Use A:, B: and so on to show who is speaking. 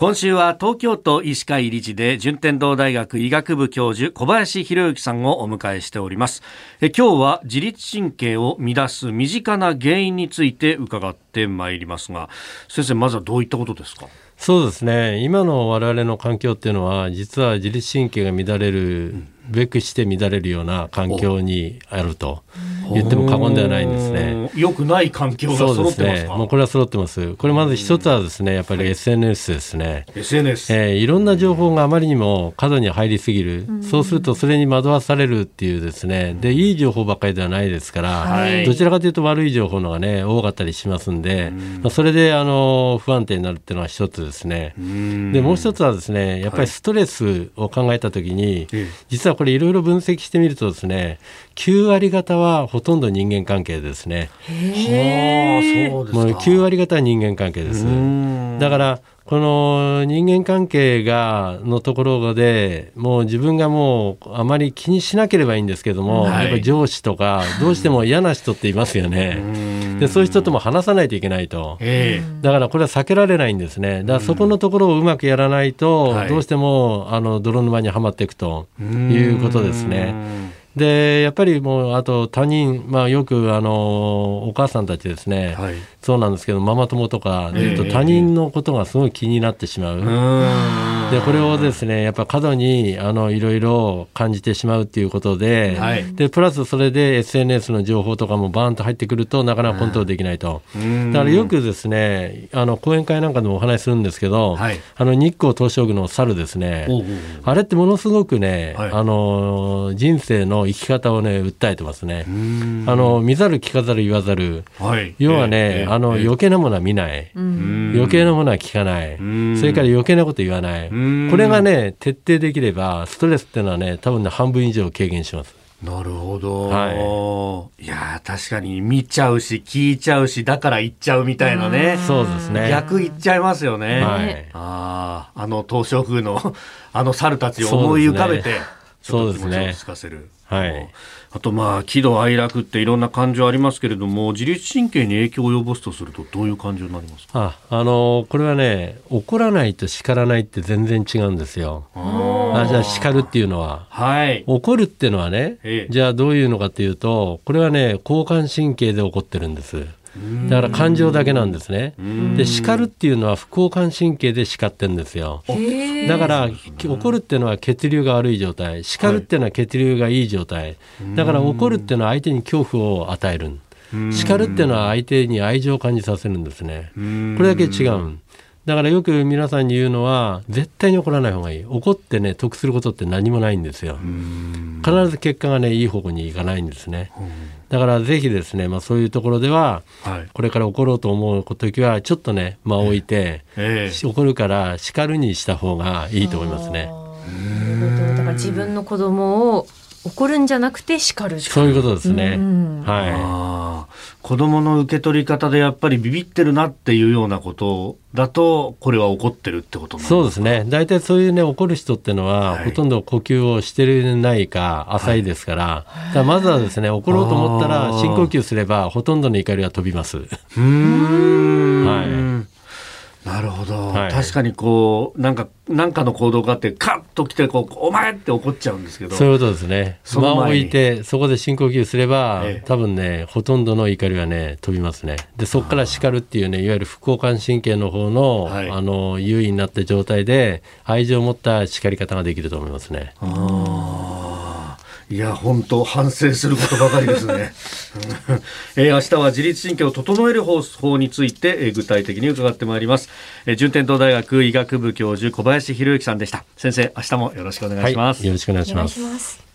A: 今週は東京都医師会理事で順天堂大学医学部教授小林博之さんをお迎えしております。え今日は自律神経を乱す身近な原因について伺ってまいりますが先生まずはどういったことですか？
B: そうですね。今の我々の環境っていうのは実は自律神経が乱れる、うん。べくして乱れるような環境にあると言っても過言ではないんですね。
A: よくない環境が揃ってます
B: ね。もうこれは揃ってます。これまず一つはですね、やっぱり SNS ですね。
A: SNS。
B: えー、いろんな情報があまりにも過度に入りすぎる。そうするとそれに惑わされるっていうですね。で、いい情報ばっかりではないですから、はい、どちらかというと悪い情報のがね、多かったりしますんで、まあ、それであの不安定になるっていうのは一つですね。で、もう一つはですね、やっぱりストレスを考えたときに、はい、実はこれいろいろ分析してみるとですね9割方はほとんど人間関係ですね。
A: へそうですもう
B: 9割方は人間関係です。だからこの人間関係がのところでもう自分がもうあまり気にしなければいいんですけども、はい、やっぱり上司とかどうしても嫌な人っていますよね。でそういう人とも話さないといけないと、だからこれは避けられないんですね。だからそこのところをうまくやらないと、どうしてもあの泥沼にはまっていくということですね。でやっぱりもうあと他人、まあ、よくあのお母さんたちですね、はい、そうなんですけどママ友とかでいうと他人のことがすごい気になってしまう。えー、でこれをですねやっぱ過度にあのいろいろ感じてしまうっていうことではい、でプラスそれで SNS の情報とかもバーンと入ってくるとなかなかコントロールできないと。だからよくですねあの講演会なんかでもお話しするんですけど、はい、あの日光東照宮の猿ですね。あれってものすごくね、はい、あの人生の生き方をね訴えてますね。あの見ざる聞かざる言わざる、要はね、えー、あの余計なものは見ない、余計なものは聞かない、それから余計なこと言わない、これがね徹底できればストレスっていうのはね多分ね半分以上軽減します。
A: なるほど。はい。いや確かに見ちゃうし、聞いちゃうし、だから言っちゃうみたいなね。
B: そうですね。
A: 逆言っちゃいますよね。はい。ああ、あの東照宮のあの猿たちを思い浮かべて、そうですかせる。はい。あとまあ喜怒哀楽っていろんな感情ありますけれども自律神経に影響を及ぼすとするとどういう感情になります
B: か？ああのこれはね怒らないと叱らないって全然違うんですよ。あじゃあ叱るっていうのは、はい、怒るっていうのはね、ええ、じゃあどういうのかっていうとこれはね交感神経で起こってるんですだから感情だけなんですね。で叱るっていうのは副交感神経で叱ってるんですよ。だから怒るっていうのは血流が悪い状態叱るっていうのは血流がいい状態だから怒るっていうのは相手に恐怖を与える叱るっていうのは相手に愛情を感じさせるんですね。これだけ違う。だからよく皆さんに言うのは絶対に怒らない方がいい。怒ってね得することって何もないんですよ。必ず結果がねいい方向にいかないんですね。だからぜひですね、まあ、そういうところでは、はい、これから怒ろうと思う時はちょっとね間を置いて、えー、怒るから叱るにした方がいいと思いますね。
C: だから自分の子供を怒るんじゃなくて叱る
B: そういうことですね。はい。
A: 子供の受け取り方でやっぱりビビってるなっていうようなことだと、これは怒ってるってこと
B: そうですね。大体そういうね、怒る人っていうのは、はい、ほとんど呼吸をしてるないか、浅いですから、はい、からまずはですね、怒ろうと思ったら、深呼吸すれば、ほとんどの怒りは飛びます。うん。
A: はい。なるほど、はい、確かにこうなんかなんかの行動があってカッと来てこうお前って怒っちゃうんですけど。
B: そういうことですね。間を置いてそこで深呼吸すれば、ええ、多分ねほとんどの怒りはね飛びますね。でそこから叱るっていうねいわゆる副交感神経の方の、はい、あの優位になった状態で愛情を持った叱り方ができると思いますね。あ
A: いや、本当反省することばかりですね。えー、明日は自律神経を整える方法について、えー、具体的に伺ってまいります。えー、順天堂大学医学部教授小林博之さんでした。先生、明日もよろしくお願いします。は
B: い、よろしくお願いします。